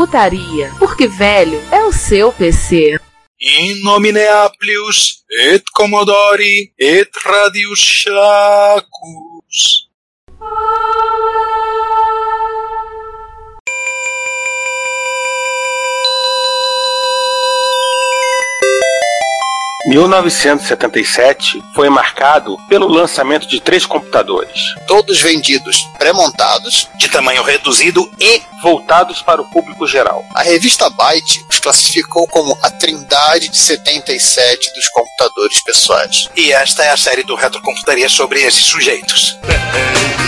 Retrocomputaria, porque velho é o seu PC. In nomine Applius et Commodori et Radius Shacus. 1977 foi marcado pelo lançamento de três computadores, Todos vendidos pré-montados. De tamanho reduzido e voltados para o público geral. A revista Byte os classificou como a trindade de 77 dos computadores pessoais. E esta é a série do Retrocomputaria sobre esses sujeitos.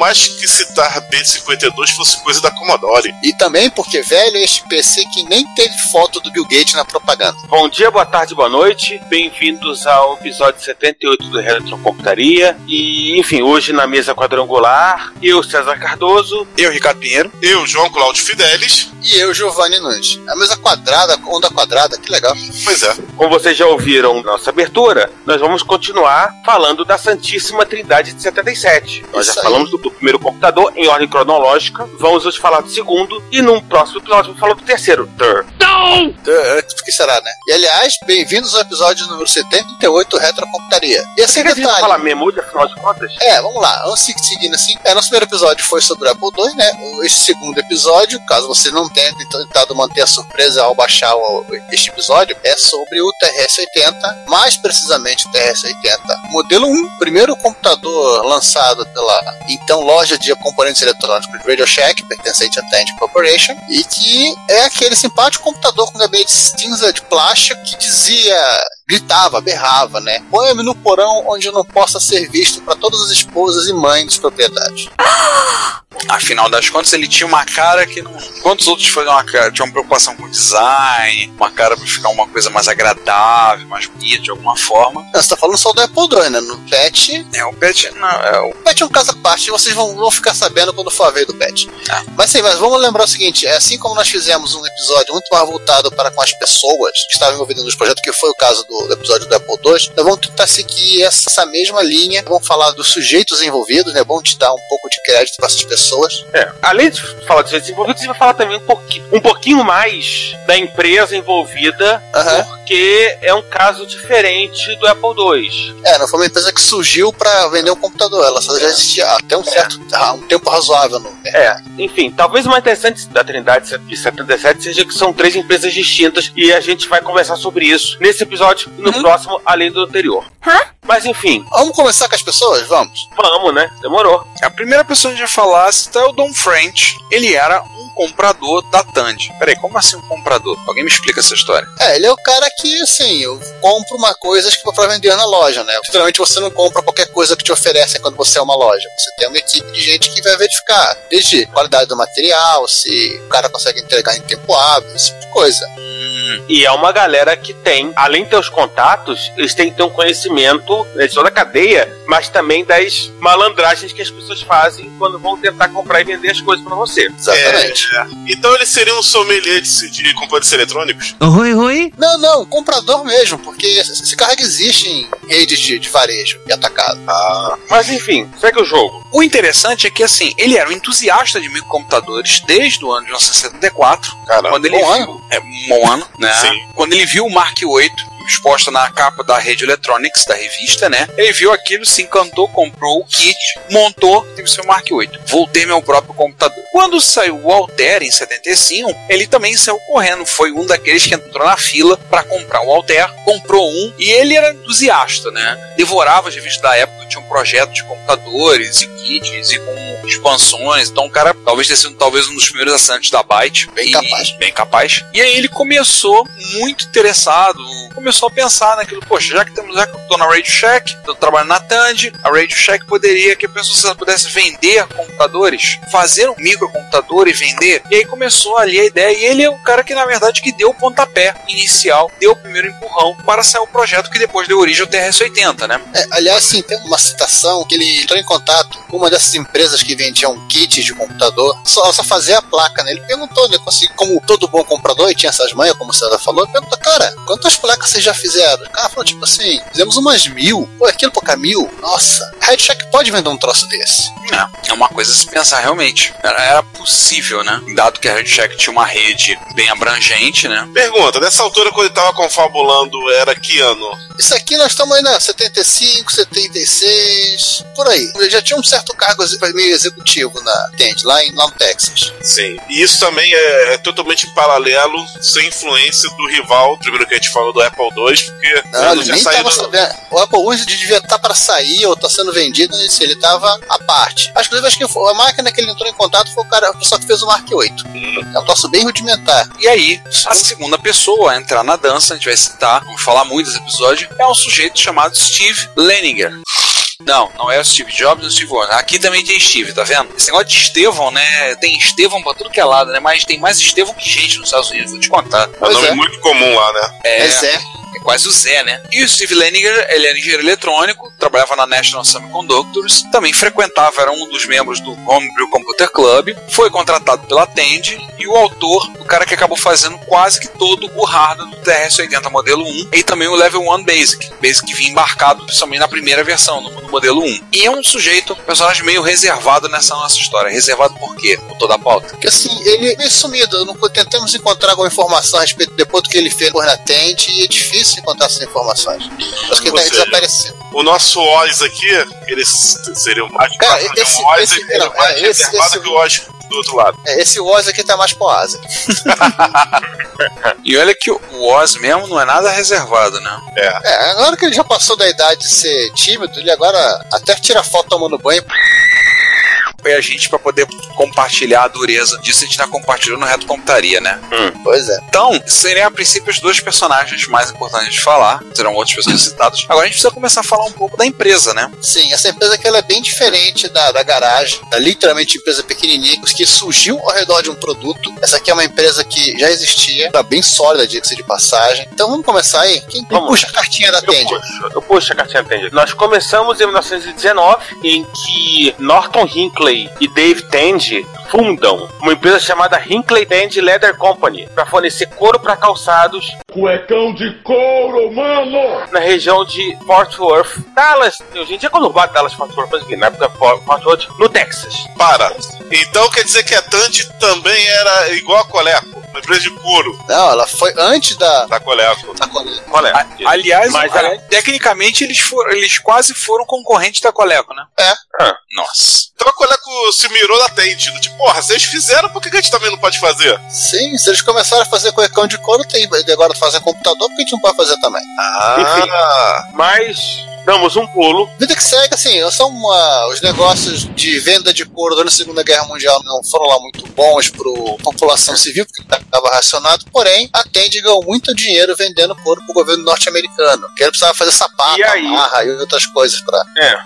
mais que citar B52 fosse coisa da Commodore. E também porque, velho, é este PC que nem teve foto do Bill Gates na propaganda. Bom dia, boa tarde, boa noite. Bem-vindos ao episódio 78 do Retrocomputaria. E, enfim, hoje na mesa quadrangular, eu, César Cardoso. Eu, Ricardo Pinheiro. Eu, João Cláudio Fidelis. E eu, Giovanni Nunes. A mesa quadrada, onda quadrada, que legal. Pois é. Como vocês já ouviram nossa abertura, nós vamos continuar falando da Santíssima Trindade de 77. Nós Isso já aí. falamos do, do primeiro computador em ordem cronológica, vamos hoje falar do segundo, e num próximo episódio vamos falar do terceiro. Third. Uh, Por que será, né? E aliás, bem-vindos ao episódio número 78 Retrocomputaria. E assim, Você detalhe. falar memória, afinal de contas? É, vamos lá, vamos se- seguindo assim. É, nosso primeiro episódio foi sobre o Apple II, né? Este segundo episódio, caso você não tenha tentado manter a surpresa ao baixar o- este episódio, é sobre o TRS-80, mais precisamente o TRS-80 modelo 1, primeiro computador lançado pela então loja de componentes eletrônicos Radio Shack, pertencente à Tandy Corporation, e que é aquele simpático computador com gabinete cinza de plástico que dizia gritava, berrava, né? Põe-me no porão onde eu não possa ser visto para todas as esposas e mães dos proprietários. Afinal das contas, ele tinha uma cara que não. Quantos outros faziam uma cara? Tinha uma preocupação com o design, uma cara pra ficar uma coisa mais agradável, mais bonita de alguma forma. Não, você tá falando só do Apple II, né? No PET, É, o Pet não, é o o PET é um caso à parte e vocês vão, vão ficar sabendo quando for a vez do PET. Ah. Mas sim, mas vamos lembrar o seguinte: é assim como nós fizemos um episódio muito mais voltado para com as pessoas que estavam envolvidas nos projetos, que foi o caso do, do episódio do Apple II, nós vamos tentar seguir essa mesma linha. Vamos falar dos sujeitos envolvidos, né? Vamos te dar um pouco de crédito para essas pessoas. É, além de falar de gente envolvida, você vai falar também um pouquinho, um pouquinho mais da empresa envolvida, porque é um caso diferente do Apple II. É, não foi uma empresa que surgiu para vender um computador. Ela só já existia há até um certo há um tempo razoável no É, enfim, talvez o mais interessante da Trindade de 77 seja que são três empresas distintas e a gente vai conversar sobre isso nesse episódio e no Uhum. próximo, além do anterior. Mas enfim, Vamos começar com as pessoas? Vamos. vamos, né? Demorou. A primeira pessoa que a gente vai falar é o Don French. Ele era um comprador da Tandy. Peraí, como assim um comprador? Alguém me explica essa história. É, ele é o cara que, assim, eu compro uma coisa que pra vender na loja, né? Geralmente você não compra qualquer coisa que te oferecem quando você é uma loja. Você tem uma equipe de gente que vai verificar. Desde qualidade do material, se o cara consegue entregar em tempo hábil, esse tipo de coisa. E é uma galera que tem, além de ter os contatos, eles têm que ter um conhecimento né, de toda a cadeia, mas também das malandragens que as pessoas fazem quando vão tentar comprar e vender as coisas pra você. Exatamente. É, então ele seria um sommelier de, de componentes eletrônicos? Oi, oi. Não, não, comprador mesmo, porque esse carro existe em redes de, de varejo e atacado. Mas enfim, segue o jogo. O interessante é que, assim, ele era um entusiasta de microcomputadores desde o ano de 1974. Caramba. quando ele bom viu. É um bom ano, né? Quando ele viu o Mark VIII, exposta na capa da Rede Electronics, da revista, né? Ele viu aquilo, se encantou, comprou o kit, montou, teve seu Mark 8. Voltei meu próprio computador. Quando saiu o Altair em 75, ele também saiu correndo. Foi um daqueles que entrou na fila para comprar o Altair, comprou um e ele era entusiasta, né? Devorava as revistas da época, tinha um projeto de computadores e kits e com expansões. Então o cara talvez tenha sido talvez um dos primeiros assinantes da Byte. Bem E- capaz. Bem capaz. E aí ele começou muito interessado, começou a pensar naquilo, poxa, já que temos, já que eu tô na Radio Shack, tô trabalhando na Tandy, a Radio Shack poderia, que a pessoa se ela pudesse vender computadores, fazer um microcomputador e vender. E aí começou ali a ideia, e ele é o cara que na verdade que deu o pontapé inicial, deu o primeiro empurrão para sair o projeto que depois deu origem ao TRS-80, né? É, aliás, sim, tem uma citação que ele entrou em contato com uma dessas empresas que vendiam kits de computador, só, só fazer a placa, né? Ele perguntou, né? consegui- Como todo bom comprador, e tinha essas manhas, como o César falou, ele perguntou, cara, quantas placas vocês já fizeram? O cara falou, tipo assim, fizemos umas mil. Pô, aquilo pouca mil? Nossa, a Red Shack pode vender um troço desse. É, é uma coisa a se pensar realmente. Era, era possível, né? Dado que a Red Shack tinha uma rede bem abrangente, né? Pergunta, nessa altura quando ele tava confabulando, era que ano? Isso aqui nós estamos aí na 75, 76, por aí. Ele já tinha um certo cargo meio executivo na Tend, lá, em, lá no Texas. Sim. E isso também é, é totalmente paralelo, sem influência do rival, primeiro que a gente falou do Apple II, porque Não, ele nem tava do- sabendo. O Apple I devia estar para sair ou tá sendo vendido, assim, ele tava à parte. Acho que acho que a máquina que ele entrou em contato foi o cara, o pessoal que fez o Mark 8. É um troço bem rudimentar. E aí, a segunda pessoa a entrar na dança, a gente vai citar, vamos falar muito desse episódio, é um sujeito chamado Steve Leninger. Não, não é o Steve Jobs, é o Steve Wozniak. Aqui também tem Steve, tá vendo? Esse negócio de Estevão, né? Tem Estevão pra tudo que é lado, né? Mas tem mais Estevão que gente nos Estados Unidos, vou te contar. É um nome é. muito comum lá, né? É, Zé. é quase o Zé, né? E o Steve Leninger, ele era engenheiro eletrônico, trabalhava na National Semiconductors, também frequentava, era um dos membros do Homebrew Computer Club, foi contratado pela Tandy e o autor, o cara que acabou fazendo quase que todo o hardware do TRS-80 modelo 1 e também o Level 1 Basic, Basic que vinha embarcado principalmente na primeira versão, no, no modelo 1. E é um sujeito, um personagem meio reservado nessa nossa história. Reservado por quê? Por toda a pauta. Porque assim, ele é meio sumido. Não, tentamos encontrar alguma informação a respeito depois do que ele fez na Tend e é difícil encontrar essas informações. Acho que ele tá seja, desaparecendo. O nosso Oz aqui, ele seria o mais Cara, próximo de esse- um Oz, esse- ele é não, mais é, esse- reservado esse- que o Oz do outro lado. É, esse Woz aqui tá mais pro asa. E olha que o Oz mesmo não é nada reservado, né? É, agora que ele já passou da idade de ser tímido, ele agora até tira foto tomando banho. Foi a gente pra poder compartilhar a dureza disso, a gente tá compartilhando no Reto Computaria, né? Pois é. Então, seriam a princípio os dois personagens mais importantes de falar, terão outros personagens citados. Agora a gente precisa começar a falar um pouco da empresa, né? Sim, essa empresa aqui ela é bem diferente da, da garagem, da literalmente empresa pequenininha que surgiu ao redor de um produto. Essa aqui é uma empresa que já existia, tá bem sólida, diga-se de passagem. Então vamos começar aí. Quem, quem Vamos. puxa a cartinha da Eu Tende? puxo, eu puxo a cartinha Tandy. Nós começamos em 1919, em que Norton Hinckley e Dave Tandy fundam uma empresa chamada Hinckley Tandy Leather Company para fornecer couro para calçados Cuecão de couro, mano! na região de Fort Worth, Dallas. Hoje em dia é conurbado Dallas, Fort Worth, mas na época Fort Fort Worth, no Texas. Para. Então quer dizer que a Tandy também era igual a Coleco, uma empresa de couro Não, ela foi antes da. da Coleco. da. Qual é? A- aliás, Mas, a- é- tecnicamente eles, foram, eles quase foram concorrentes da Coleco, né? É. Ah. Nossa. Então a Coleco se mirou na do Tipo, porra, vocês fizeram, por que que a gente também não pode fazer? Sim, se eles começaram a fazer cuecão de couro, tem agora fazem computador, porque a gente não pode fazer também. Ah, Mas damos um pulo. Vida que segue, assim, são uma, os negócios de venda de couro durante a Segunda Guerra Mundial não foram lá muito bons para a população civil, porque estava racionado, porém, a Tandy ganhou muito dinheiro vendendo couro para o governo norte-americano, que ele precisava fazer sapato, E aí? amarra e outras coisas para É,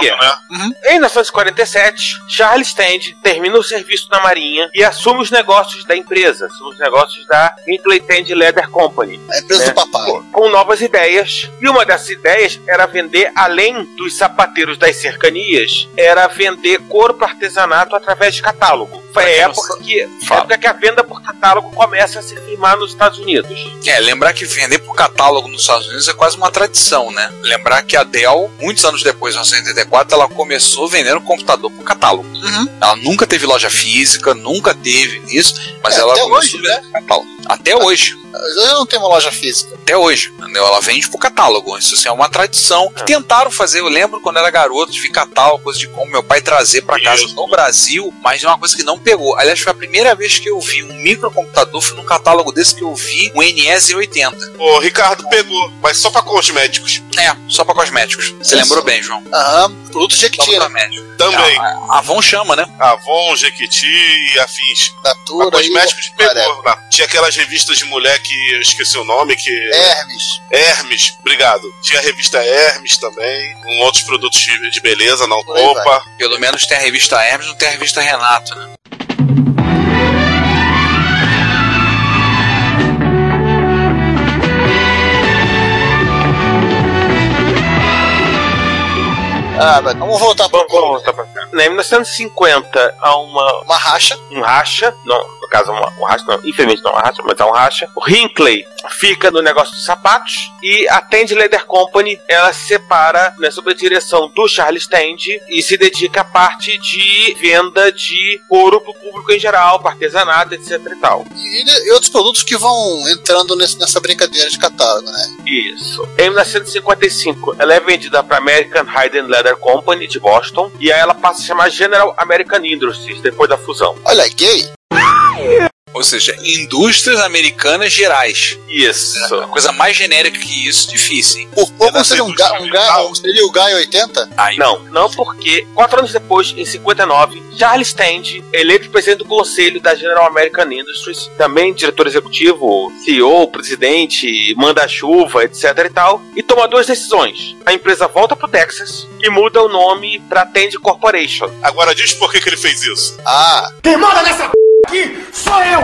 Guerra. né? Em 1947, Charles Tandy termina o serviço na Marinha e assume os negócios da empresa, assume os negócios da Hinckley Tandy Leather Company. a empresa É. do papai. com novas ideias. E uma dessas ideias era vender, além dos sapateiros das cercanias, era vender couro para artesanato através de catálogo. Foi época que, época que a venda por catálogo começa a se firmar nos Estados Unidos. É, lembrar que vender por catálogo nos Estados Unidos é quase uma tradição, né? Lembrar que a Dell, muitos anos depois, em 1984, ela começou vendendo computador por catálogo. Uhum. Ela nunca teve loja física, nunca teve isso, mas É, ela até começou hoje, a vender por catálogo. Até hoje. Eu não tenho uma loja física. Até hoje, entendeu? Ela vende por catálogo. Isso assim, é uma tradição. Que tentaram fazer, eu lembro quando era garoto, de vir catálogo, coisa de como meu pai trazer pra casa no Brasil, mas é uma coisa que não pegou. Aliás, foi a primeira vez que eu vi um microcomputador, foi num catálogo desse que eu vi um NES 80. O Ricardo pegou, mas só pra cosméticos. É, só pra cosméticos. Você Isso. lembrou bem, João? Aham. Produto Só Jequiti, pra né? cosméticos. Também. A, a Avon chama, né? Avon, Jequiti e afins. A Natura cosméticos e pegou lá. Tinha aquelas revistas de mulher que eu esqueci o nome, que. Hermes. Hermes, obrigado. Tinha a revista Hermes também, com outros produtos de beleza, não roupa. Pelo menos tem a revista Hermes, não tem a revista Renato, né? Ah, mas vamos voltar pro Vamos, vamos voltar pra cá. Em 1950, há uma, Uma racha. um racha, não, no caso, uma, um racha, não, infelizmente não é um racha, mas é um racha. O Hinckley fica no negócio dos sapatos e a Tandy Leather Company, ela se separa né, sob a direção do Charles Tandy e se dedica à parte de venda de couro pro público em geral, para artesanato, etc e tal. E, e outros produtos que vão entrando nesse- nessa brincadeira de catálogo, né? Isso. Em 1955, ela é vendida para American Hide and Leather Company de Boston e aí ela passa a chamar General American Industries depois da fusão. Olha, gay. Ou seja, indústrias americanas gerais. Isso. Uma coisa mais genérica que isso, difícil. hein? Por pouco Era seria um, ga, um, ga, um, seria o Gai 80? Aí, Não, não porque quatro anos depois, em 59, Charles Tandy, eleito presidente do conselho da General American Industries, também diretor executivo, CEO, presidente, manda-chuva, etc e tal, e toma duas decisões. A empresa volta pro Texas e muda o nome para Tandy Corporation. Agora diz por que, que ele fez isso. Ah, Quem manda nessa p aqui sou eu!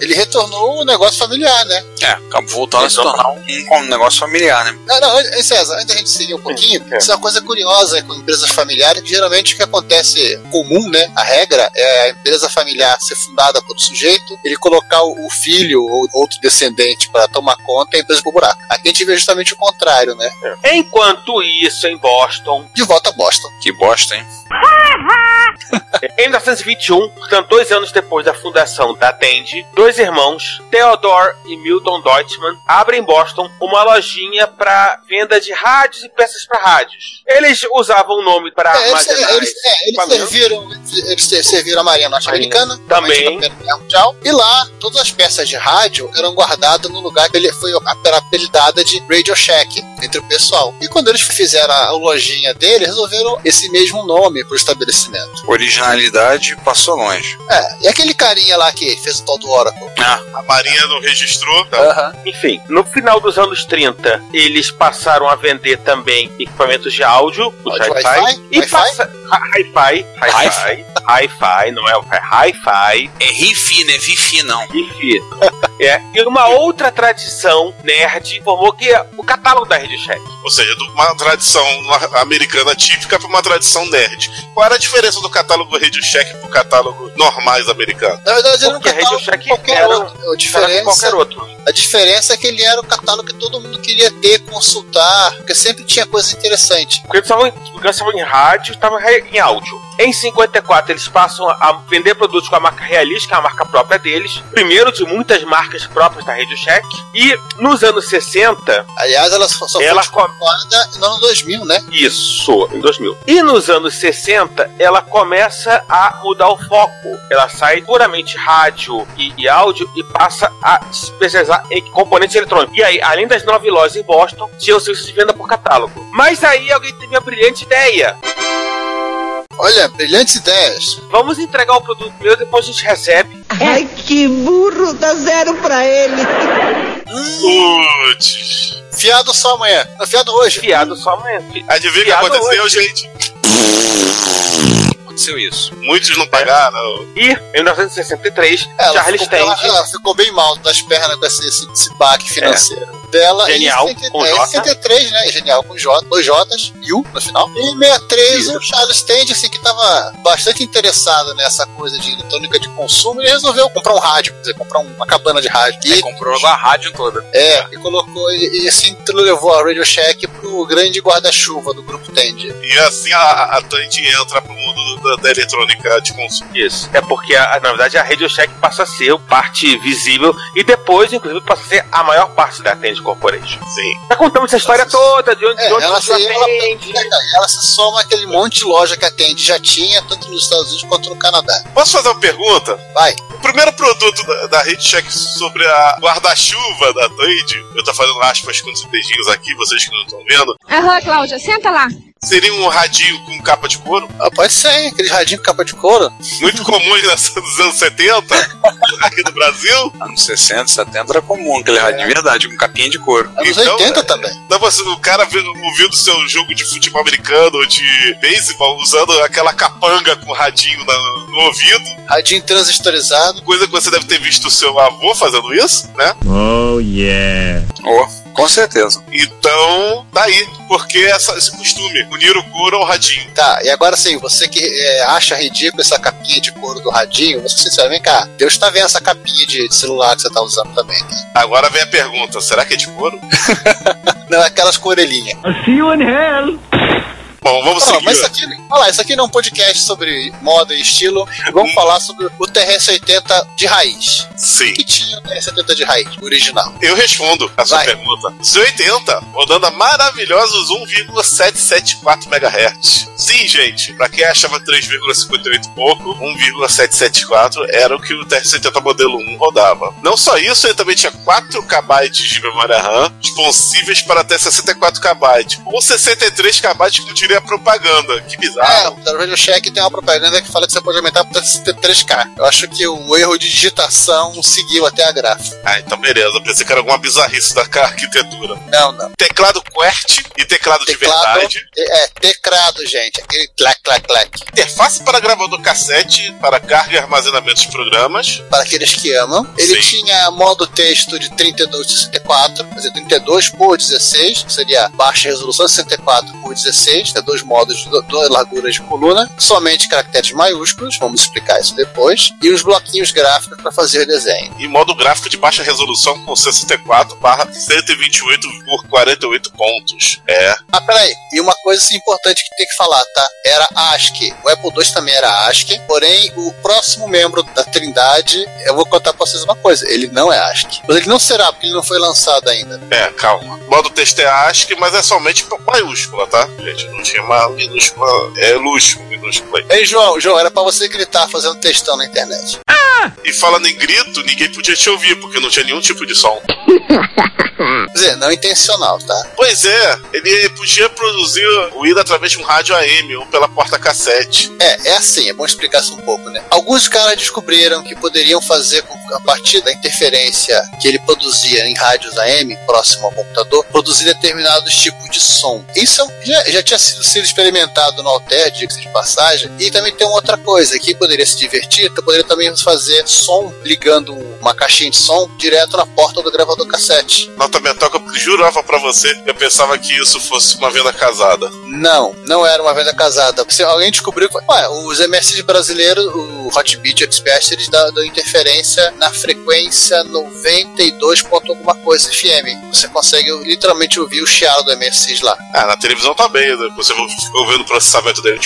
ele retornou o negócio familiar, né? É, acabou voltando a se tornar um, um negócio familiar, né? Não, não, an- César, antes da gente seguir um pouquinho, É. isso é uma coisa curiosa com empresas familiares, que geralmente o que acontece comum, né? A regra é a empresa familiar ser fundada por um sujeito, ele colocar o filho ou outro descendente para tomar conta e a empresa pro buraco. Aqui a gente vê justamente o contrário, né? Enquanto isso, em Boston, De volta a Boston. Que bosta, hein? Em 1921, portanto, dois anos depois da fundação da Tandy, dois irmãos, Theodore e Milton Deutschman, abrem em Boston uma lojinha para venda de rádios e peças para rádios. Eles usavam o nome para É, eles, armazenar eles, é, eles equipamentos. serviram, eles ser- serviram a Marinha Norte-Americana, Também. Mundial, e lá todas as peças de rádio eram guardadas no lugar que ele foi apelidada de Radio Shack entre o pessoal. E quando eles fizeram a lojinha dele, resolveram esse mesmo nome pro estabelecimento. Originalidade passou longe. É, e aquele carinha lá que fez o tal do Oracle. Ah, A Marinha não registrou, tá? Aham. Enfim, no final dos anos 30, eles passaram a vender também equipamentos de áudio, os Áudio hi-fi, e Wi-Fi? passa... hi- Hi-fi, hi-fi, hi-fi, não é o hi-fi, é Rifi, né? Vifi, não. Enfim. É, e uma outra tradição nerd formou que o catálogo da Rede Check. Ou seja, de uma tradição americana típica para uma tradição nerd. Qual era a diferença do catálogo Radio Shack pro catálogo normais americano? Na verdade, era um Porque a Radio catálogo Shack qualquer era- outro. Era diferença, qualquer outro. A diferença é que ele era o catálogo que todo mundo queria ter, consultar, porque sempre tinha coisa interessante. Porque eles estavam, estavam em rádio, estavam em áudio. Em 54, eles passam a vender produtos com a marca Realist, que é a marca própria deles. Primeiro de muitas marcas próprias da Radio Shack. E nos anos 60, Aliás, ela só, só ela foi no ano 2000, né? Isso, em 2000. E nos anos 60, ela começa a mudar o foco. Ela sai puramente rádio e, e áudio e passa a especializar em componentes eletrônicos. E aí, além das nove lojas em Boston, tinha o serviço de venda por catálogo. Mas aí alguém teve a brilhante ideia. Olha, brilhantes ideias. Vamos entregar o produto primeiro, depois a gente recebe. Ai, que burro, dá zero pra ele. Putz. Fiado só amanhã. Não, fiado hoje. Fiado só amanhã. Adivinha o que aconteceu, hoje. gente? Aconteceu isso. Muitos não pagaram. E, em 1963, Ela Charles ficou, ela, Tandy... ela ficou bem mal das pernas com esse, esse, esse baque financeiro. Dela Genial, em 70, com é, J. 73, né? Genial com J, dois J's e U no final. E em 63, o Charles Stand, assim, que tava bastante interessado nessa coisa de eletrônica de consumo, ele resolveu comprar um rádio, quer dizer, comprar uma cabana de rádio. Ele comprou a rádio toda. É, e colocou, e, e assim levou a Radio Shack pro grande guarda-chuva do grupo Tandy. E assim a, a Tandy entra pro mundo da, da eletrônica de consumo. Isso. É porque, a- na verdade, a Radio Shack passa a ser parte visível e depois, inclusive, passa a ser a maior parte da Atende Corporation. Sim. Já contamos essa história toda, de onde, É, de onde ela, se, ela, Atende. ela se soma aquele monte de loja que a Tandy já tinha, tanto nos Estados Unidos quanto no Canadá. Posso fazer uma pergunta? Vai. O primeiro produto da, da Rede Check sobre a guarda-chuva da Tandy, eu tô fazendo aspas com os dedinhos aqui, vocês que não estão vendo, Aham, Cláudia, senta lá. Seria um radinho com capa de couro, Ah, pode ser, hein? Aquele radinho com capa de couro. muito comum nos anos 70, aqui no Brasil. Anos 60, 70 era comum aquele rádio de verdade, com capinha de couro. Anos Então, 80 é. também. Então você, o cara ouvindo seu jogo de futebol americano ou de beisebol, usando aquela capanga com radinho na- no ouvido, Radinho transistorizado. coisa que você deve ter visto o seu avô fazendo isso, né? Oh, yeah. Oh, com certeza. Então, daí, porque essa- esse costume, unir o couro ao radinho. Tá, e agora sim, você que é, acha ridículo essa capinha de couro do radinho, você sincero, vem cá, Deus tá vendo essa capinha de, de celular que você tá usando também. tá? Agora vem a pergunta: será que é de couro? Não, é aquelas com orelhinha. I'll see you in hell. Bom, vamos seguir. mas isso aqui, olha lá, isso aqui não é um podcast sobre moda e estilo. Vamos falar sobre o TRS-80 de raiz. Sim. O que tinha o TRS-80 de raiz, original? Eu respondo a sua Vai. pergunta. Z80, rodando a maravilhosos 1,774 MHz. Sim, gente, pra quem achava 3,58 e pouco, 1,774 era o que o TR-70 modelo 1 rodava. Não só isso, ele também tinha 4 KB de memória RAM, responsíveis para até 64 KB, ou 63 KB que não diria propaganda. Que É, bizarro. o Radio Shack tem uma propaganda que fala que você pode aumentar para 3K. Eu acho que o erro de digitação seguiu até a gráfica. Ah, então beleza. Eu pensei que era alguma bizarrice da arquitetura. Não, não. Teclado QWERTY e teclado, de verdade. É, teclado, gente. Aquele clac, clac, clac. Interface para gravador cassete, para carga e armazenamento de programas. Para aqueles que amam. Ele Sim. tinha modo texto de 32 por 64, quer dizer, 32 por 16, que seria baixa resolução, 64 por 16, né, dois modos de do- duas larguras de coluna, somente caracteres maiúsculos, vamos explicar isso depois, e os bloquinhos gráficos para fazer desenho. E modo gráfico de baixa resolução com 64 barra 128 por 48 pontos. É. Ah, peraí, e uma coisa assim, importante que tem que falar, tá? Era ASCII. O Apple II também era ASCII, porém o próximo membro da Trindade, eu vou contar pra vocês uma coisa, ele não é ASCII. Mas ele não será, porque ele não foi lançado ainda. É, calma. Modo texto é ASCII, mas é somente maiúscula, tá? Gente, não uma minúscula. É luxo, minúscula aí. Ei, João, João, era pra você gritar fazendo textão na internet. E falando em grito, ninguém podia te ouvir, porque não tinha nenhum tipo de som. Quer dizer, não intencional, tá? Pois é, ele podia produzir ruído através de um rádio AM ou pela porta cassete. É, é assim, é bom explicar isso um pouco, né? Alguns caras descobriram que poderiam fazer com a partir da interferência que ele produzia em rádios AM, próximo ao computador, produzir determinados tipos de som. Isso é um- já, já tinha sido, sido experimentado no diga-se de passagem. E também tem uma outra coisa, que poderia se divertir, poderia também fazer som ligando uma caixinha de som direto na porta do gravador cassete. Nota mental que eu jurava pra você, eu pensava que isso fosse uma venda casada. Não, não era uma venda casada. Se alguém descobriu que ué, os MSX brasileiros, o Hotbit Expert, eles dão, dão interferência na frequência 92 ponto alguma coisa FM. Você consegue literalmente ouvir o chiado do MSX lá. Ah, na televisão tá bem, né? Você vai ouvindo o processamento dele.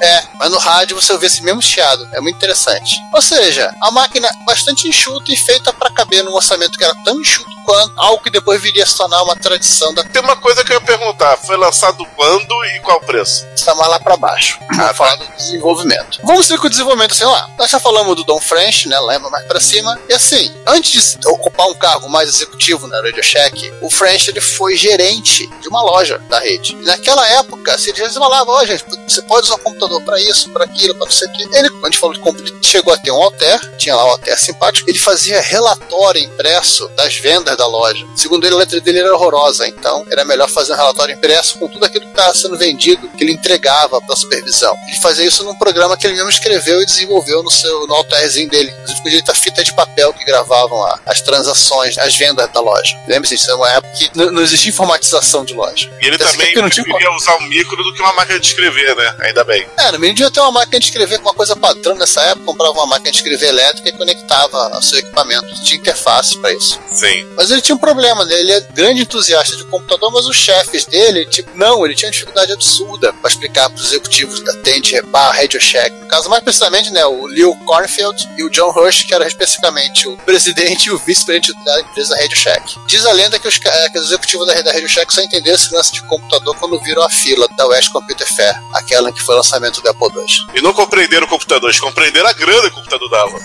É, mas no rádio você ouve esse mesmo chiado. É muito interessante. Ou seja, a máquina bastante enxuta e feita para caber num orçamento que era tão enxuto quanto algo que depois viria a se tornar uma tradição da Tem uma coisa que eu ia perguntar: foi lançado quando e qual preço? está mais lá para baixo. Vamos falar do desenvolvimento. Vamos ver com o desenvolvimento assim lá. Nós já falamos do Don French, né? Lembra mais para cima. E assim, antes de ocupar um cargo mais executivo na Radio Shack, o French ele foi gerente de uma loja da rede. E naquela época, se eles falavam, ó, gente, você pode usar o computador para isso, para aquilo, para não sei o quê. Ele, quando a gente falou de computador, chegou a ter um Alter, tinha lá o Alter simpático, ele fazia relatório impresso das vendas da loja. Segundo ele, a letra dele era horrorosa, então era melhor fazer um relatório impresso com tudo aquilo que estava sendo vendido, que ele entregava para supervisão. Ele fazia isso num programa que ele mesmo escreveu e desenvolveu no seu no altarzinho dele. Inclusive com direito a fita de papel que gravavam a- as transações, as vendas da loja. Lembre-se, isso é uma época que n- não existia informatização de loja. E ele também não tinha preferia usar um micro do que uma máquina de escrever, né? Ainda bem. É, no mínimo devia ter uma máquina de escrever com uma coisa padrão nessa época, comprava uma máquina de escrever elétrica e conectava ao seu equipamento. Tinha interface para isso. Sim. Mas ele tinha um problema, né? Ele é grande entusiasta de computador, mas os chefes dele, tipo, não, ele tinha uma dificuldade absurda para explicar para os executivos da Tente barra Radio Shack. No caso, mais precisamente, né, o Leo Cornfield e o John Rush, que era especificamente o presidente e o vice-presidente da empresa Radio Shack. Diz a lenda que os, ca- que os executivos da, da Radio Shack só entenderam esse lance de computador quando viram a fila da West Computer Fair, aquela que foi o lançamento do Apple II. E não compreenderam o computador, eles compreenderam a grana que o computador dava.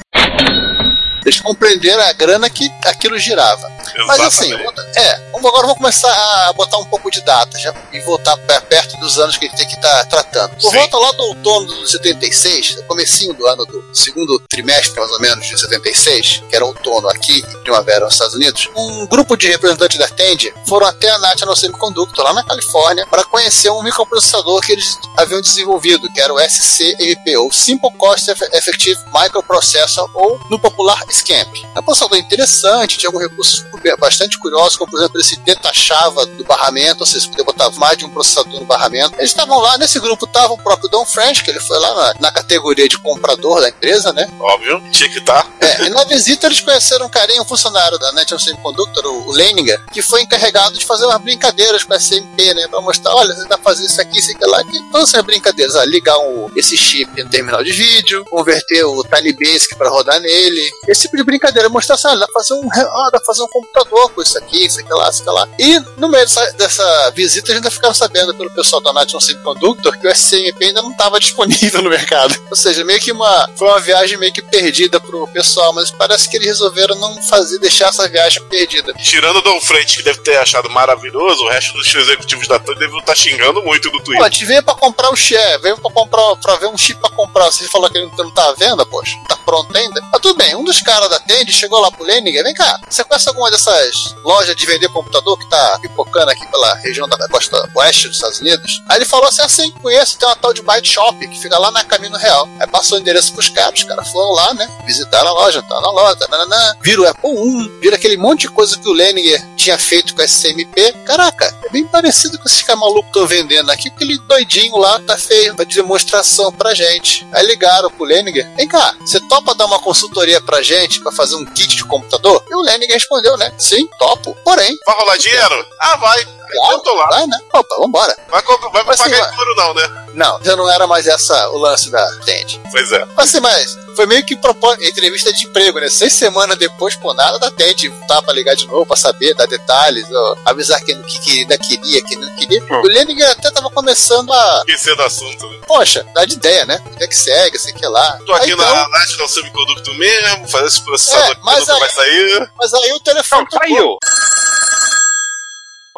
Eles compreenderam a grana que aquilo girava. Mas assim, é, agora vamos começar a botar um pouco de data já, e voltar perto dos anos que a gente tem que estar tratando. Por Sim. volta lá do outono de 76, comecinho do ano do segundo trimestre, mais ou menos, de 76, que era outono aqui e primavera nos Estados Unidos, um grupo de representantes da Tandy foram até a National Semiconductor, lá na Califórnia, para conhecer um microprocessador que eles haviam desenvolvido, que era o SCMP, ou Simple Cost Eff- Effective Microprocessor, ou no popular SCAMP. É um processador interessante, tinha alguns recursos bastante curiosos, como por exemplo, ele se detachava do barramento, ou seja, você podia botar mais de um processador no barramento. Eles estavam lá, nesse grupo estava o próprio Don French, que ele foi lá na, na categoria de comprador da empresa, né? Óbvio, tinha que estar. É, e na visita eles conheceram um carinha, um funcionário da National Semiconductor, o, o Leninger, que foi encarregado de fazer umas brincadeiras com a SMP, né? Pra mostrar, olha, você dá pra fazer isso aqui, isso aqui lá. Que todas essas brincadeiras, ah, ligar um, esse chip no terminal de vídeo, converter o Tiny Basic pra rodar nele. Esse tipo de brincadeira, mostrar assim, olha, dá pra fazer um, ah, dá fazer um computador com isso aqui, isso aqui lá, isso aqui lá. E no meio dessa, dessa visita, a gente ficaram sabendo pelo pessoal da National Semiconductor que o SCMP ainda não estava disponível no mercado. Ou seja, meio que uma, foi uma viagem meio que perdida pro pessoal, mas parece que eles resolveram não fazer, deixar essa viagem perdida. Tirando o Don Frente, que deve ter achado maravilhoso, o resto dos executivos da TAM devem estar xingando muito no Pô, a Twitter. gente veio pra comprar o share, veio pra comprar, pra ver um chip pra comprar. Você falou que ele não tá à venda, poxa, não tá pronto ainda. Mas tudo bem, um dos caras da Tende chegou lá pro Leninger, vem cá, você conhece alguma dessas lojas de vender computador que tá pipocando aqui pela região da costa oeste dos Estados Unidos? Aí ele falou assim, assim, conheço, tem uma tal de Byte Shop, que fica lá na Caminho Real. Aí passou o endereço pros caras, os caras foram lá, né, visitaram a loja, tá na loja, nananã, viram o Apple 1, viram aquele monte de coisa que o Leninger tinha feito com a SCMP. Caraca, é bem parecido com esses caras malucos que estão vendendo aqui, aquele doidinho lá tá feio, pra demonstração pra gente. Aí ligaram pro Leninger, vem cá, você topa dar uma consultoria pra gente pra fazer um kit de computador? E o Leninger respondeu, né? Sim, topo. Porém, Vai rolar dinheiro? Ah, vai. Claro, Eu tô lá. vai, né? Opa, vambora. Vai, vai Mas pagar sim, em couro, não, né? Não, já não era mais essa o lance da Tende. Pois é. Mas assim, mas foi meio que propósito, entrevista de emprego, né? Seis semanas depois, pô, nada da Tende tá pra ligar de novo, pra saber, dar detalhes, ó, avisar quem que, que ainda queria, quem não queria. Hum. O Leninger até tava começando a, Esquecendo o assunto, né? poxa, dar de ideia, né? Onde é que segue, sei que lá. Tô aqui Aí, então, na National Semiconductor mesmo, fazer esse processador É, aqui que nunca aí- vai sair. Mas aí o telefone Não, saiu.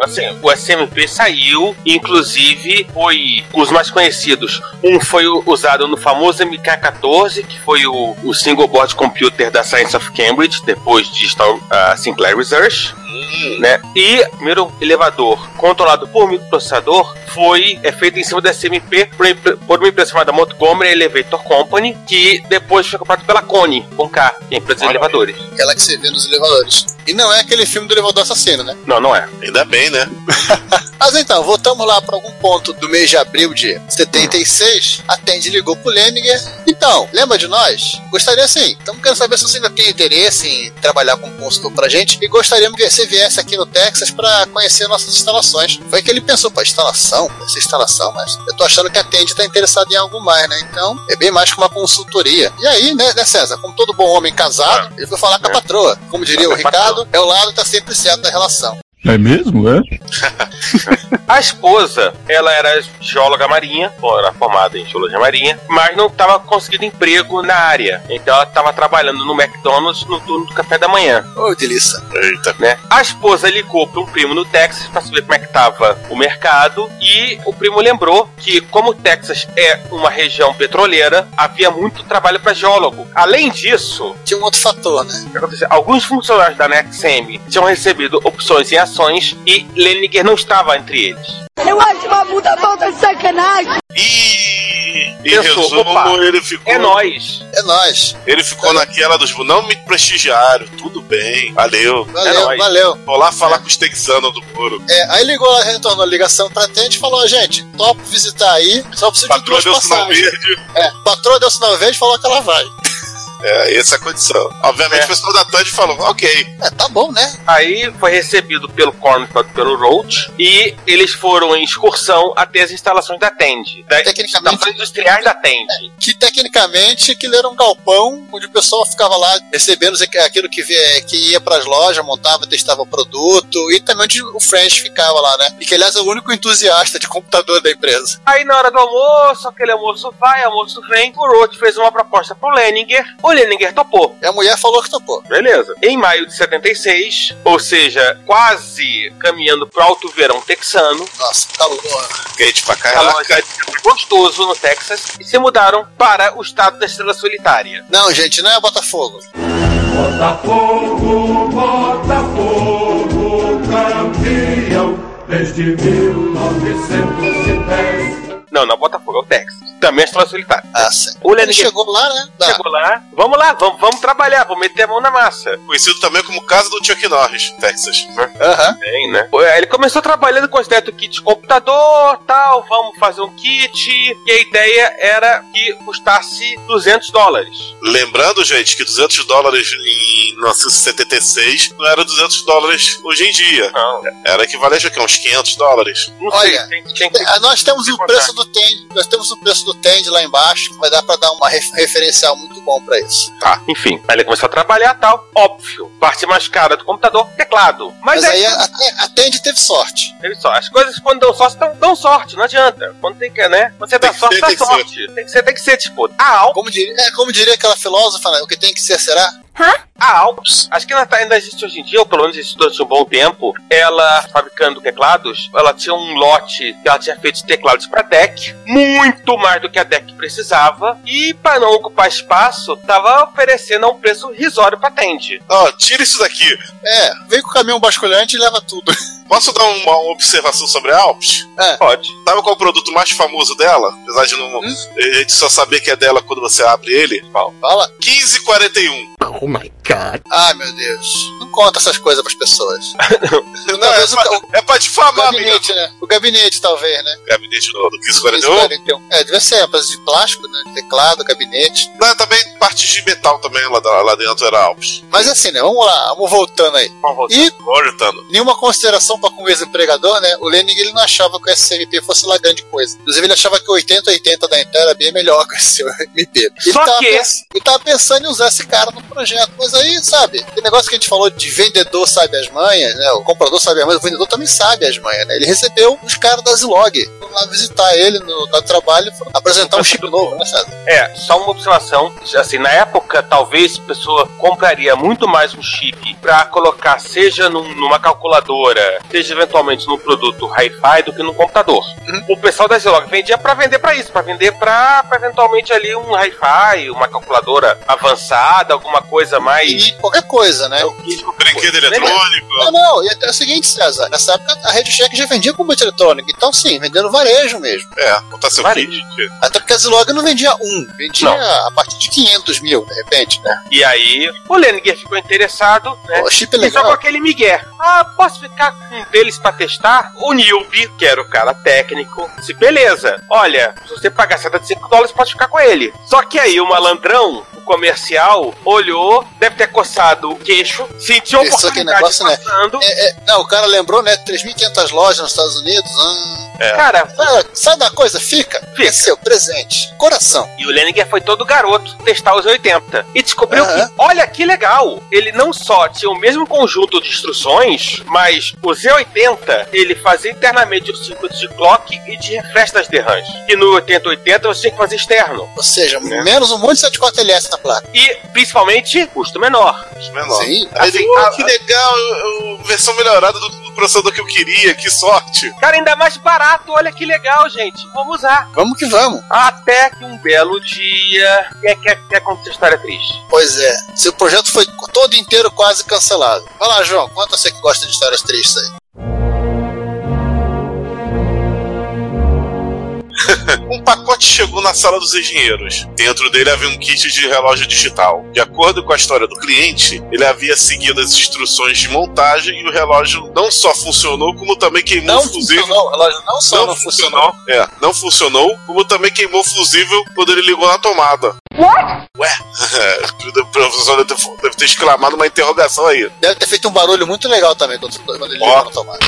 Assim, o SMP saiu, inclusive foi os mais conhecidos. Um foi usado no famoso MK14, que foi o, o single board computer da Science of Cambridge, depois de ah, Sinclair Research. Né? E o primeiro elevador controlado por microprocessador foi é, feito em cima da SMP por, uma empre- por uma empresa chamada Montgomery Elevator Company, que depois foi comprado pela Cone, com K, que é a empresa de elevadores. aquela que você vê nos elevadores. E não é aquele filme do elevador assassino, né? Não, não é. Ainda bem, né? Mas então, voltamos lá para algum ponto do mês de abril de 76. A Tandy ligou pro Leninger. Então, lembra de nós? Gostaria sim. Estamos querendo saber se você ainda tem interesse em trabalhar como consultor pra gente. E gostaríamos que você viesse aqui no Texas para conhecer nossas instalações. Foi que ele pensou, pô, instalação? Essa instalação, mas eu tô achando que a Tandy tá interessada em algo mais, né? Então, é bem mais que uma consultoria. E aí, né, né César? Como todo bom homem casado, ele foi falar com a patroa. Como diria o Ricardo, é o lado que tá sempre certo da relação. É mesmo, é? A esposa, ela era geóloga marinha, bom, era formada em geologia marinha, mas não estava conseguindo emprego na área. Então ela estava trabalhando no McDonald's no turno do café da manhã. Ô, delícia. Eita. Né? A esposa ligou para um primo no Texas para saber como é que estava o mercado e o primo lembrou que como o Texas é uma região petroleira, havia muito trabalho para geólogo. Além disso, Tinha um outro fator, né? Alguns funcionários da NextSemi tinham recebido opções em ações e Leniger não estava entre eles. Eu acho uma puta falta de sacanagem. Ih! Em Pensou, resumo, opa, ele ficou. É nós. É nóis. Ele ficou naquela dos. Não me prestigiaram, tudo bem, valeu. Valeu, nóis. valeu. Vou lá falar com os texanos do Moro. É, aí ligou lá, retornou a ligação pra atende e falou: gente, topo visitar aí, só preciso de Patroa duas deu sinal passagens. verde. É, patroa deu sinal verde e falou que ela vai. É, essa é a condição. Obviamente É. o pessoal da Tandy falou, ok. É, tá bom, né? Aí foi recebido pelo Cornfield pelo Roach e eles foram em excursão até as instalações da Tend. Da Tecnicamente- industriais da Tend. Que tecnicamente aquilo era um galpão onde o pessoal ficava lá recebendo aquilo que, via- que ia pras lojas, montava, testava o produto e também onde o French ficava lá, né? E que aliás é o único entusiasta de computador da empresa. Aí na hora do almoço, aquele almoço vai, almoço vem, o Roach fez uma proposta pro Leninger, o Leninger topou. E a mulher falou que topou. Beleza. Em maio de 76, ou seja, quase caminhando pro alto verão texano, Nossa, calor. Quente pra calor caraca. gostoso no Texas, e se mudaram para o estado da Estrela Solitária. Não, gente, não é Botafogo. Botafogo, Botafogo, campeão desde 1910. Não, não é Botafogo, é o Texas. Também é Estrela Solitária. Ah, sim. O Ele chegou lá, né? Chegou lá, vamos lá, vamos, vamos trabalhar, vamos meter a mão na massa. Conhecido também como Casa do Chuck Norris, Texas. Aham. Bem, né? Aí Ele começou trabalhando com as ideias do kit de computador, tal, vamos fazer um kit, e a ideia era que custasse 200 dólares. Lembrando, gente, que 200 dólares em 1976 não era 200 dólares hoje em dia. Não, Era equivalente a uns 500 dólares. não Olha, sei, tem, tem. Ah, Nós temos o Tem preço do Tend, nós temos o preço do Tend lá embaixo, que vai dar pra dar uma ref- referencial muito bom pra isso. Enfim, aí ele começou a trabalhar tal, óbvio. Parte mais cara do computador, teclado. Mas, Mas, aí aí, a, a, Tend teve sorte. teve só. As coisas quando dão sorte, dão, dão sorte, não adianta. Quando tem que, né? Quando você Tem dá que sorte, ser, dá tem que sorte. Tem que ser, tem que ser, tipo, a Alps, Como diria, é, como diria aquela filósofa, né, o que tem que ser será? A Alps, acho que ela tá- ainda existe hoje em dia, ou pelo menos existe durante um bom tempo, ela fabricando teclados, ela tinha um lote que ela tinha feito de teclados pra DEC, muito mais do que a DEC precisava, e para não ocupar espaço, tava oferecendo a um preço risório pra Tend. Ó, tira isso daqui. É, vem com o caminhão basculante e leva tudo. Posso dar uma, uma observação sobre a Alps? Pode. Sabe qual é o produto mais famoso dela? Apesar de não, a gente só saber que é dela quando você abre ele. Fala. 1541. Oh my god. Ah, meu Deus. Não conta essas coisas pras pessoas. Não, é Talvez o, pra, o é pra difamar, amigo. gabinete, né? O gabinete, talvez, né? Gabinete do, do 1541. 1541. É, deve ser, mas de plástico, né? De teclado, gabinete. Não, também parte de metal também lá, lá dentro era Alps. Mas assim, né? Vamos lá, vamos voltando aí. Vamos voltar. E Voltando. nenhuma consideração para com o ex-empregador, né? O Lenin ele não achava que o SCMP fosse lá grande coisa. Inclusive, ele achava que o 8080 da Intel era bem melhor que esse MP. Ele Só tava que- pens- ele tava pensando em usar esse cara no projeto. Mas aí, sabe, aquele negócio que a gente falou de vendedor sabe as manhas, né? O comprador sabe as manhas, o vendedor também sabe as manhas, né? Ele recebeu os caras da Zilog. Lá visitar ele no, no trabalho e apresentar um chip novo, né, sabe? É, só uma observação. Assim, na época, talvez a pessoa compraria muito mais um chip pra colocar, seja num- numa calculadora, seja eventualmente num produto hi-fi, do que num computador. O pessoal da Zilog vendia pra vender pra isso, pra vender pra, pra eventualmente ali um hi-fi, uma calculadora avançada, alguma coisa mais. E qualquer coisa, né? Brinquedo eletrônico. Não, não, e até o seguinte, César, nessa época a Rede Check já vendia componente eletrônico, então sim, vendendo varejo mesmo. É, botar seu Varejo. kit. Até porque a Zilog não vendia um, vendia Não. a partir de 500 mil, de repente, né? E aí, o Leninger ficou interessado, né? O chip é E só com legal. aquele migué. Ah, posso ficar com um deles pra testar? O Nilby, que era o cara técnico, disse, beleza. Olha, se você pagar 75 dólares, pode ficar com ele. Só que aí o malandrão, o comercial, olhou, deve ter coçado o queixo, sentiu a que oportunidade negócio, né? É, é, não, o cara lembrou, né? 3.500 lojas nos Estados Unidos. Hum, Cara, sabe, sabe da coisa? Fica. Fica. É seu presente. Coração. E o Leninger foi todo garoto testar os 80 e descobriu que, olha que legal, ele não só tinha o mesmo conjunto de instruções, mas o Z80 ele fazia internamente os circuitos de clock e de refresh das DRAMs. E no 8080 você tinha que fazer externo. Ou seja, É. menos um monte de 74LS na placa. E principalmente custo menor. Menor. Sim. Aí Assim, ele, "Pô, a- que legal, eu- eu- versão melhorada do, do processador que eu queria, que sorte. Cara, ainda mais barato, olha que legal, gente. Vamos usar. Vamos que vamos. Até que um belo dia. Quer, quer, quer contar essa história triste? Pois é. Seu projeto foi todo inteiro quase cancelado. Vai lá, João. Conta você que gosta de histórias tristes aí. Um pacote chegou na sala dos engenheiros. Dentro dele havia um kit de relógio digital. De acordo com a história do cliente, ele havia seguido as instruções de montagem e o relógio não só funcionou, como também queimou Não o fusível. funcionou, o relógio não só não, funcionou. É, não funcionou, como também queimou o fusível quando ele ligou na tomada. What? Ué, o professor deve ter, deve ter exclamado uma interrogação aí. Deve ter feito um barulho muito legal também quando, quando ele ligou na tomada.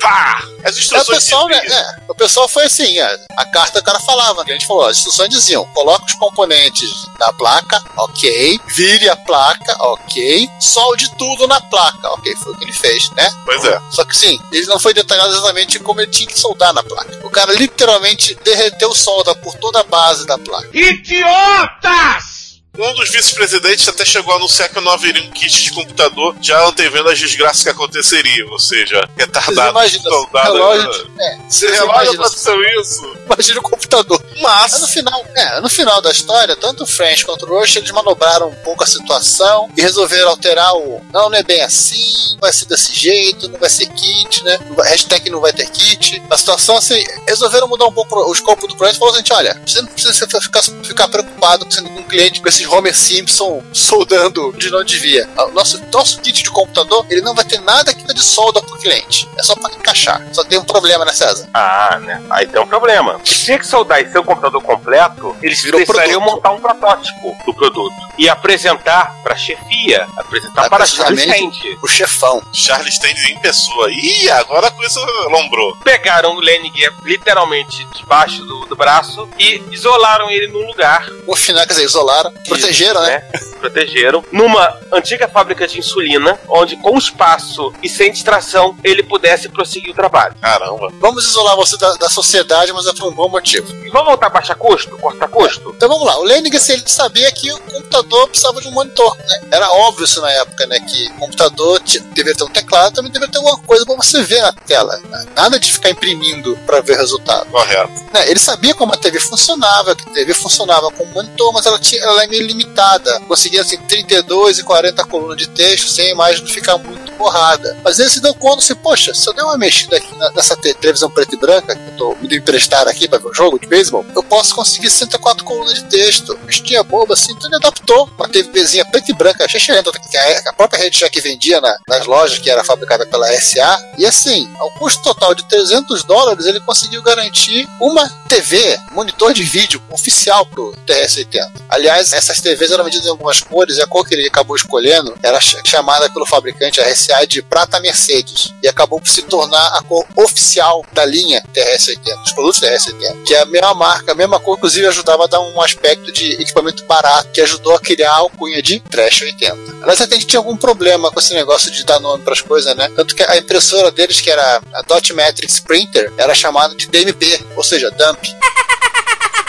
Pá! As É, o instruções pessoal, né? é, o pessoal foi assim, é, a carta o cara falava, a gente falou, as instruções diziam, coloque os componentes da placa, ok, vire a placa, ok, solde tudo na placa, ok, foi o que ele fez, né? Pois é. Só que sim, ele não foi detalhado exatamente como ele tinha que soldar na placa. O cara literalmente derreteu solda por toda a base da placa. Idiotas! Um dos vice-presidentes até chegou a anunciar que não haveria um kit de computador já antevendo as desgraças que aconteceriam, ou seja, retardado, Vocês imaginam, soldado. relógio- É, Se vocês relógio aconteceu isso. Imagina o computador. Mas, Mas no final, é, no final da história, tanto o French quanto o Rush, eles manobraram um pouco a situação e resolveram alterar o. Não, não é bem assim, vai ser desse jeito, não vai ser kit, né? Hashtag não vai ter kit. A situação assim, resolveram mudar um pouco o escopo do projeto e falaram assim: olha, você não precisa ficar, ficar preocupado sendo com um cliente com esses Homer Simpson soldando de não devia. O nosso, nosso kit de computador, ele não vai ter nada que tá de solda pro cliente. É só para encaixar. Só tem um problema, né, César? Ah, né? Aí tem um problema. Se tinha que soldar e ser um computador completo, eles Virou precisariam produto. montar um protótipo do produto e apresentar para chefia, apresentar para Charles Stent. o chefão. Charles Stanley em pessoa. Ih, agora a coisa lombrou. Pegaram o Leninger literalmente debaixo do, do braço e isolaram ele num lugar, No final, quer dizer, isolaram, protegeram, né? Protegeram. Numa antiga fábrica de insulina, onde com espaço e sem distração ele pudesse prosseguir o trabalho. Caramba. Vamos isolar você da, da sociedade, mas é por um bom motivo. E vamos voltar a baixar custo? Cortar custo? Então vamos lá, o assim, ele sabia que o computador precisava de um monitor, né? Era óbvio isso na época, né? Que o computador deveria ter um teclado, também deveria ter alguma coisa pra você ver na tela. né? Nada de ficar imprimindo pra ver o resultado. Correto. né, ele sabia como a TV funcionava, que a TV funcionava como monitor, mas ela, tinha, ela é meio limitada. Conseguia assim, 32 e 40 colunas de texto sem a imagem não ficar muito borrada. Mas ele se deu conta assim, poxa, se eu der uma mexida aqui nessa te- televisão preta e branca, que eu tô emprestar aqui para ver um jogo de beisebol, eu posso conseguir 64 colunas de texto. Mexidinha boba assim, então ele adaptou uma TVzinha preta e branca, achei excelente, que a a própria rede já que vendia na- nas lojas, que era fabricada pela SA. E assim, ao custo total de 300 dólares, ele conseguiu garantir uma TV, monitor de vídeo oficial pro TRS-80. Aliás, essas TVs eram vendidas em algumas cores e a cor que ele acabou escolhendo era ch- chamada pelo fabricante De prata Mercedes e acabou por se tornar a cor oficial da linha TRS-80, dos produtos TRS-80, que é a mesma marca, a mesma cor, inclusive ajudava a dar um aspecto de equipamento barato, que ajudou a criar a alcunha de Trash 80. Aliás, até gente tinha algum problema com esse negócio de dar nome para as coisas, né? Tanto que a impressora deles, que era a Dot Matrix Printer, era chamada de DMP, ou seja, Dump.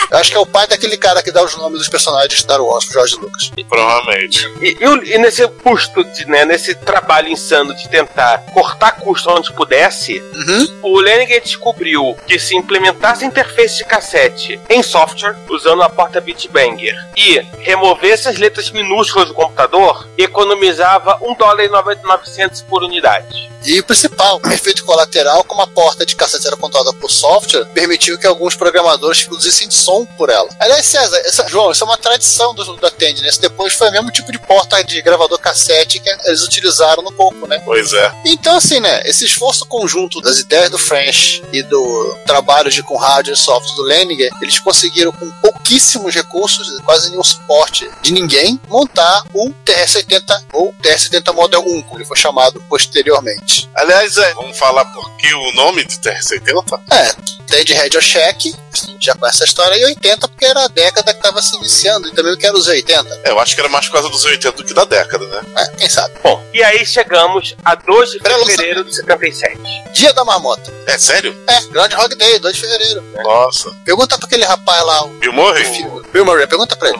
Eu acho que é o pai daquele cara que dá os nomes dos personagens de Star Wars, George Lucas. Provavelmente. E, e e nesse custo, de, né, nesse trabalho insano de tentar cortar custo onde pudesse, Uhum. o Leninger descobriu que se implementasse a interface de cassete em software, usando a porta Bitbanger, e removesse as letras minúsculas do computador, economizava 1 dólar e 99 centos por unidade. E o principal, o efeito colateral, como a porta de cassete era controlada por software, permitiu que alguns programadores produzissem som por ela. Aliás, César, essa, João, isso é uma tradição do, da Tandy, né? Isso depois foi o mesmo tipo de porta de gravador cassete que eles utilizaram no corpo, né? Pois é. Então, assim, né? Esse esforço conjunto das ideias do French e do trabalho de com rádio e software do Leninger, eles conseguiram, com pouquíssimos recursos, quase nenhum suporte de ninguém, montar o TR-70 ou TR-70 Model 1, como ele foi chamado posteriormente. Aliás, é, vamos falar por que o nome de TR-70? É, tem de Radio Shack, a gente já conhece a história, e 80 porque era a década que estava se iniciando, e também que era os 80. É, eu acho que era mais por causa dos 80 do que da década, né? É, quem sabe. Bom, e aí chegamos a 2 de fevereiro de 77. Dia da Marmota. É sério? É, Grand Rock Day, 2 de fevereiro. Nossa. Pergunta pra aquele rapaz lá, o Bill Murray? filho, Bill Murray, pergunta pra ele.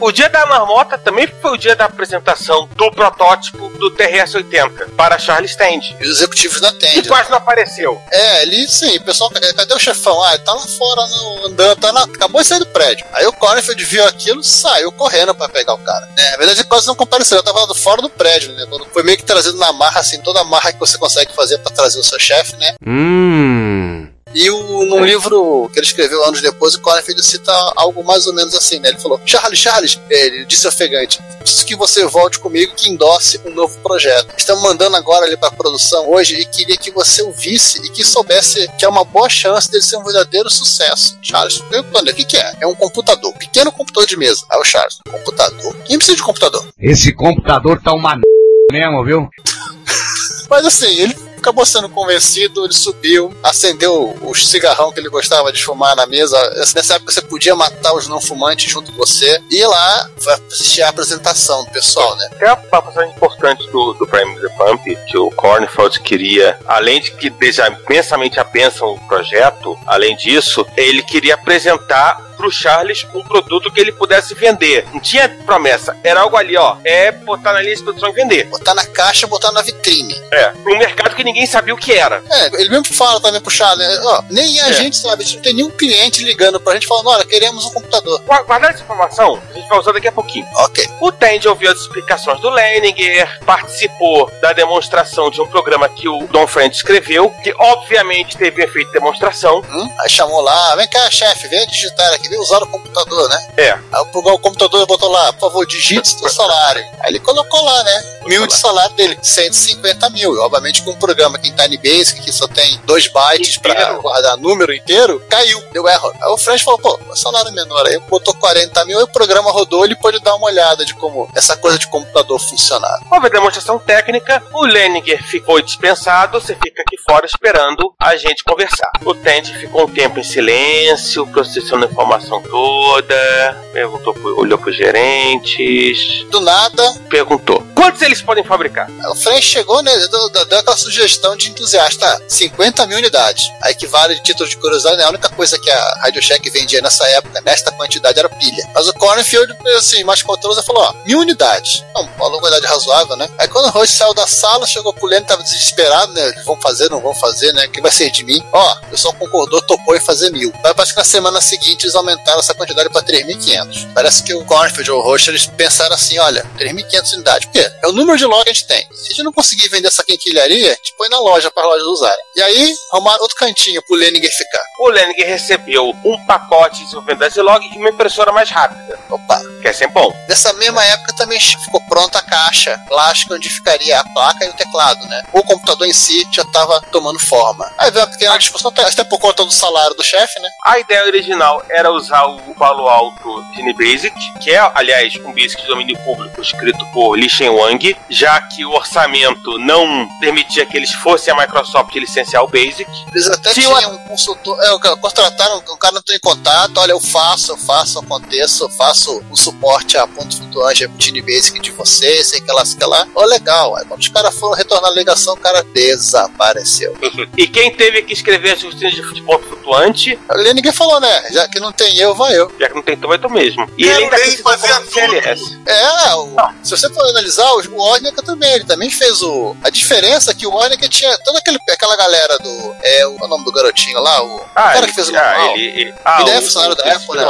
O dia da marmota também foi o dia da apresentação do protótipo do TRS-80 para Charles Stand. E os executivos da Que Tandy. quase não apareceu. É, ele sim, o pessoal, cadê, o chefão? Ah, ele tá lá fora andando, tá lá, acabou de sair do prédio. Aí o Cornfield viu aquilo, saiu correndo pra pegar o cara. É, na verdade, ele quase não compareceu, ele tava fora do prédio, né? Quando foi meio que trazido na marra, assim, toda a marra que você consegue fazer pra trazer o seu chefe, né? Hum. E o, num livro que ele escreveu anos depois, o Cornfield cita algo mais ou menos assim, né? Ele falou: Charles, Charles, ele disse ofegante, preciso que você volte comigo que endosse um novo projeto. Estamos mandando agora ali para produção hoje e queria que você o visse e que soubesse que é uma boa chance dele ser um verdadeiro sucesso. Charles, perguntando, o que, que é? É um computador, pequeno computador de mesa. Aí o Charles, computador? Quem precisa de computador? Esse computador tá uma mesmo, viu? Mas assim, ele acabou sendo convencido, ele subiu, acendeu o cigarrão que ele gostava de fumar na mesa. Nessa época você podia matar os não fumantes junto com você e lá assistir a apresentação do pessoal, né? Até a passagem importante do, do Prime the Pump, que o Cornfield queria, além de que desejar imensamente a bênção no projeto, além disso, ele queria apresentar pro Charles um produto que ele pudesse vender. Não tinha promessa, era algo ali, ó. É botar na linha de produção e vender. Botar na caixa, botar na vitrine. É, pra um mercado que ninguém sabia o que era. É, ele mesmo fala também pro Charles, né? ó, nem a É. gente sabe, a gente não tem nenhum cliente ligando pra gente falando, olha, queremos um computador. Gua- Guardar essa informação, a gente vai usar daqui a pouquinho. Ok. O Tandy ouviu as explicações do Leninger, participou da demonstração de um programa que o Don Friend escreveu, que obviamente teve efeito de demonstração. Hum? Aí chamou lá, vem cá, chefe, vem digitar aqui, vem usar o computador, né? É. Aí o computador botou lá, por favor, digite seu salário. Aí ele colocou lá, né? Mil de salário dele, 150 mil. E, obviamente, com um programa que em Tiny Basic, que só tem 2 bytes pra Inteiro. guardar número inteiro, caiu, deu erro. Aí o Fred falou, pô, salário é menor. Aí botou 40 mil, aí o programa rodou, ele pôde dar uma olhada de como essa coisa de computador funcionava. Houve a demonstração técnica, o Leninger ficou dispensado, você fica aqui fora esperando a gente conversar. O Tandy ficou um tempo em silêncio, processando a informação toda, perguntou, olhou pros gerentes, Do nada, perguntou, quantos eles podem fabricar? Aí o French chegou, né? Deu, deu- aquela sugestão de entusiasta: ah, 50 mil unidades. A equivale de título de curiosidade, né? A única coisa que a Radio Shack vendia nessa época, nesta quantidade, era pilha. Mas o Cornfield, assim, mais controso, falou: ó, mil unidades. Não, uma longuidade razoável, né? Aí quando o Roche saiu da sala, chegou pro Lênin, tava desesperado, né? Vão fazer, não vão fazer, né? O que vai ser de mim? Ó, o pessoal concordou, topou em fazer mil. Aí parece que na semana seguinte eles aumentaram essa quantidade pra 3.500. Parece que o Cornfield ou o Roche, eles pensaram assim: olha, 3.500 unidades. Por quê? É o número de loja que a gente tem. Se a gente não conseguir vender essa quinquilharia, a gente põe na loja para lojas usarem. E aí, arrumaram outro cantinho pro Leninger ficar. O Leninger recebeu um pacote de desenvolvimento da Zilog e uma impressora mais rápida, Opa. que é sempre bom. Nessa mesma época também ficou pronta a caixa plástica onde ficaria a placa e o teclado, né? O computador em si já estava tomando forma. Aí veio uma pequena discussão, até por conta do salário do chefe, né? A ideia original era usar o Palo Alto Gene Basic, que é, aliás, um Basic de domínio público escrito por Li Shen Wang, já que o orçamento não permitia que eles fossem a Microsoft licenciar o Basic. Eles até tinham um consultor, é, contrataram, o cara não entrou em contato, olha, eu faço, eu faço, aconteço, eu faço o suporte a ponto flutuante, a Routine Basic de vocês, sei que lá, sei que lá. Ó, legal. Aí quando os caras foram retornar a ligação, o cara desapareceu. E quem teve que escrever as rotinas de futebol flutuante, Ali ninguém falou, né? Já que não tem eu, vai eu. já que não tem tu, vai tu mesmo. E ele ainda fazer tudo. CLS. É, o- se você for analisar, o, Ornica também, ele também fez o. A diferença é que o Ornica tinha toda aquele, aquela galera do. É, o, é o nome do garotinho lá, o, o cara ele, que fez o ah, manual. ele, ele, ah, Ele é o- funcionário o da Apple, né?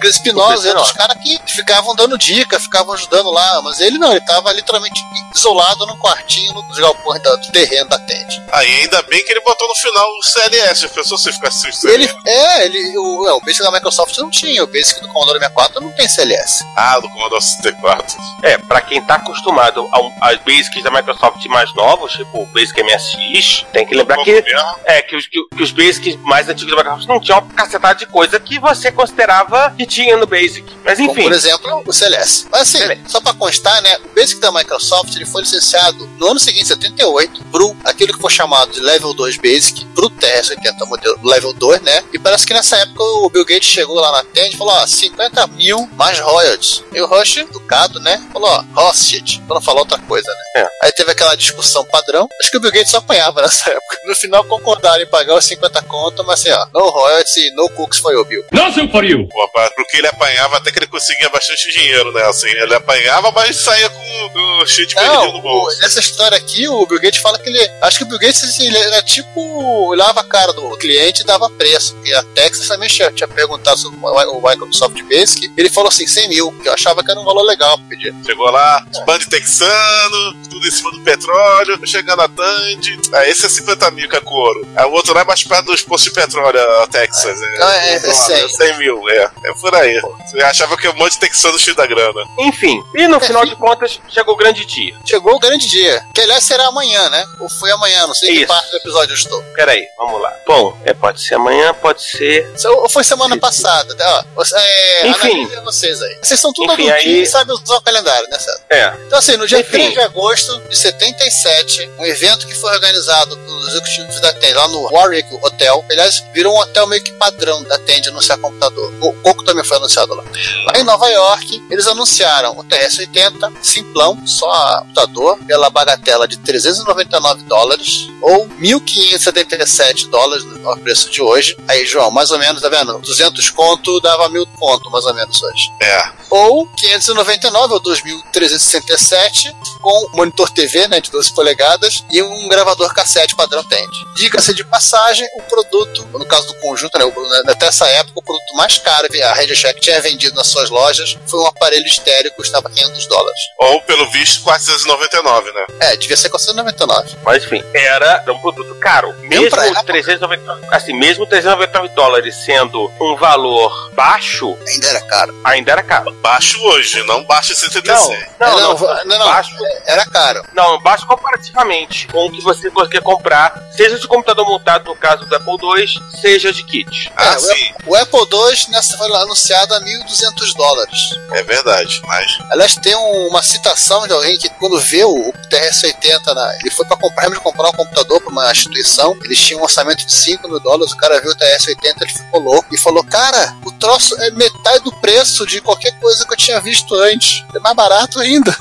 Chris Spinoza e caras que ficavam dando dica, ficavam ajudando lá, mas ele não, ele tava literalmente isolado num quartinho nos galpões do terreno da Tente. Aí ainda bem que ele botou no final o CLS. A pessoa se ficasse. Ele, é, ele, o, é, o Basic da Microsoft não tinha, o Basic do Commodore 64 não tem CLS. Ah, do Commodore 64. É, pra quem tá acostumado a um- às basics da Microsoft mais novos, tipo o Basic MSX, tem que lembrar que, é, que, os, que, que os basics mais antigos da Microsoft não tinham uma cacetada de coisa que você considerava que tinha no Basic. Mas Como, enfim, por exemplo, o CLS. Mas assim, CLS. só pra constar, né, o Basic da Microsoft ele foi licenciado no ano seguinte, 78, pro aquilo que foi chamado de Level 2 Basic, pro TRS-80 modelo Level 2, né? E parece que nessa época o Bill Gates chegou lá na Tend e falou, ó, 50 mil mais royalties. E o Rush, educado, né, falou, ó, Rothschild, pra não falar outra coisa, né? É. Aí teve aquela discussão padrão, acho que o Bill Gates só apanhava nessa época. No final concordaram em pagar os 50 conto, mas assim, ó, no royalties e no cooks foi o Bill. Nothing for you. Pô, pra- Pro que ele apanhava, até que ele conseguia bastante dinheiro, né? Assim, ele apanhava, mas saía com, com cheio de Não, Não, no o- bolso. nessa história aqui, o Bill Gates fala que ele. Acho que o Bill Gates assim, ele era tipo. olhava a cara do cliente e dava preço. E a Texas também tinha, tinha perguntado sobre o, o Microsoft Basic. Ele falou assim: 100 mil, que eu achava que era um valor legal pra pedir. Chegou lá, band texano, tudo em cima do petróleo, chegando a Tandy. Ah, esse é 50 mil que é couro. Aí o outro lá é mais perto dos postos de petróleo, a Texas. É, Então é- é dólar, 100. mil, é. É por aí. Você achava que um monte de texano cheio da grana. Enfim, e no final de contas, chegou o grande dia. Chegou o grande dia. Que aliás será amanhã, né? Ou foi amanhã, não sei em que Isso. parte do episódio eu estou. Peraí, vamos lá. Bom, é, pode ser amanhã, pode ser. Ou foi semana passada. Ó, você- é, Enfim. analisem vocês aí. Vocês são tudo Enfim, adultinhos aí- e sabem usar o calendário, né, César? É. Então, assim, no dia Enfim. 3 de agosto de 77, um evento que foi organizado pelos executivos da Tend lá no Warwick Hotel. Aliás, virou um hotel meio que padrão da Tend anunciar computador. O Coco também foi anunciado lá. Lá em Nova York, eles anunciaram o TS-80, simplão, só computador, pela bagatela de 399 dólares, ou 1.577 dólares no preço de hoje. Aí, João, mais ou menos, tá vendo? 200 conto dava 1.000 conto, mais ou menos hoje É. ou 599 ou 2367 com monitor TV né, de 12 polegadas e um gravador cassete padrão Tend. Diga-se de passagem, o produto, no caso do conjunto, né, o- né, até essa época, o produto mais caro que a Radio Shack tinha vendido nas suas lojas foi um aparelho estéreo que custava 500 dólares. Ou, pelo visto, 499, né? É, devia ser 499. Mas enfim, era, era um produto caro. Mesmo época. 399, assim, mesmo 399 dólares sendo um valor baixo, Ainda era caro. ainda era caro. Baixo hoje, não baixo em 76. Não, não, não, não, não, não. baixo, Era caro. não, baixo comparativamente com o que você conseguia comprar, seja de computador montado no caso do Apple II, seja de kit. Ah, É, sim, O Apple II nessa foi anunciado a 1.200 dólares. é verdade. Mas Aliás, tem um- uma citação de alguém que, quando vê o, o TRS-80, na- ele foi para comprar, comprar um computador para uma instituição. Eles tinham um orçamento de 5 mil dólares. O cara viu o TRS-80, ele ficou louco e falou: Cara, o troço é metade do preço de qualquer coisa que eu tinha visto antes. É mais barato ainda.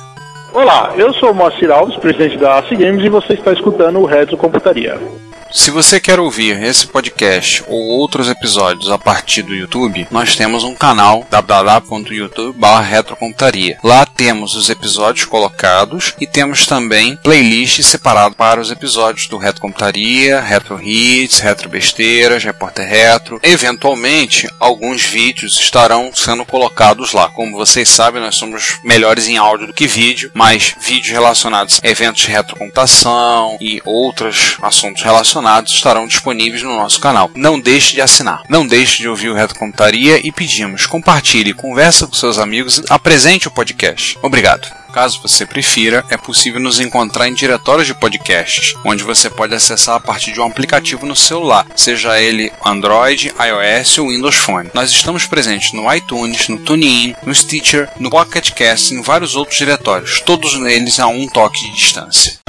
Olá, eu sou o Moacir Alves, presidente da AC Games, e você está escutando o Retro Computaria. Se você quer ouvir esse podcast ou outros episódios a partir do YouTube, nós temos um canal www.youtube.com/retrocomputaria. Lá temos os episódios colocados e temos também playlists separadas para os episódios do Retro Computaria, Retro Hits, Retro Besteiras, Repórter Retro. Eventualmente, alguns vídeos estarão sendo colocados lá. Como vocês sabem, nós somos melhores em áudio do que vídeo, mas vídeos relacionados a eventos de retrocomputação e outros assuntos relacionados estarão disponíveis no nosso canal. Não deixe de assinar. Não deixe de ouvir o Retrocomputaria e pedimos, compartilhe, conversa com seus amigos, apresente o podcast. Obrigado. Caso você prefira, é possível nos encontrar em diretórios de podcasts, onde você pode acessar a partir de um aplicativo no celular, seja ele Android, iOS ou Windows Phone. Nós estamos presentes no iTunes, no TuneIn, no Stitcher, no Pocket Cast e em vários outros diretórios, todos eles a um toque de distância.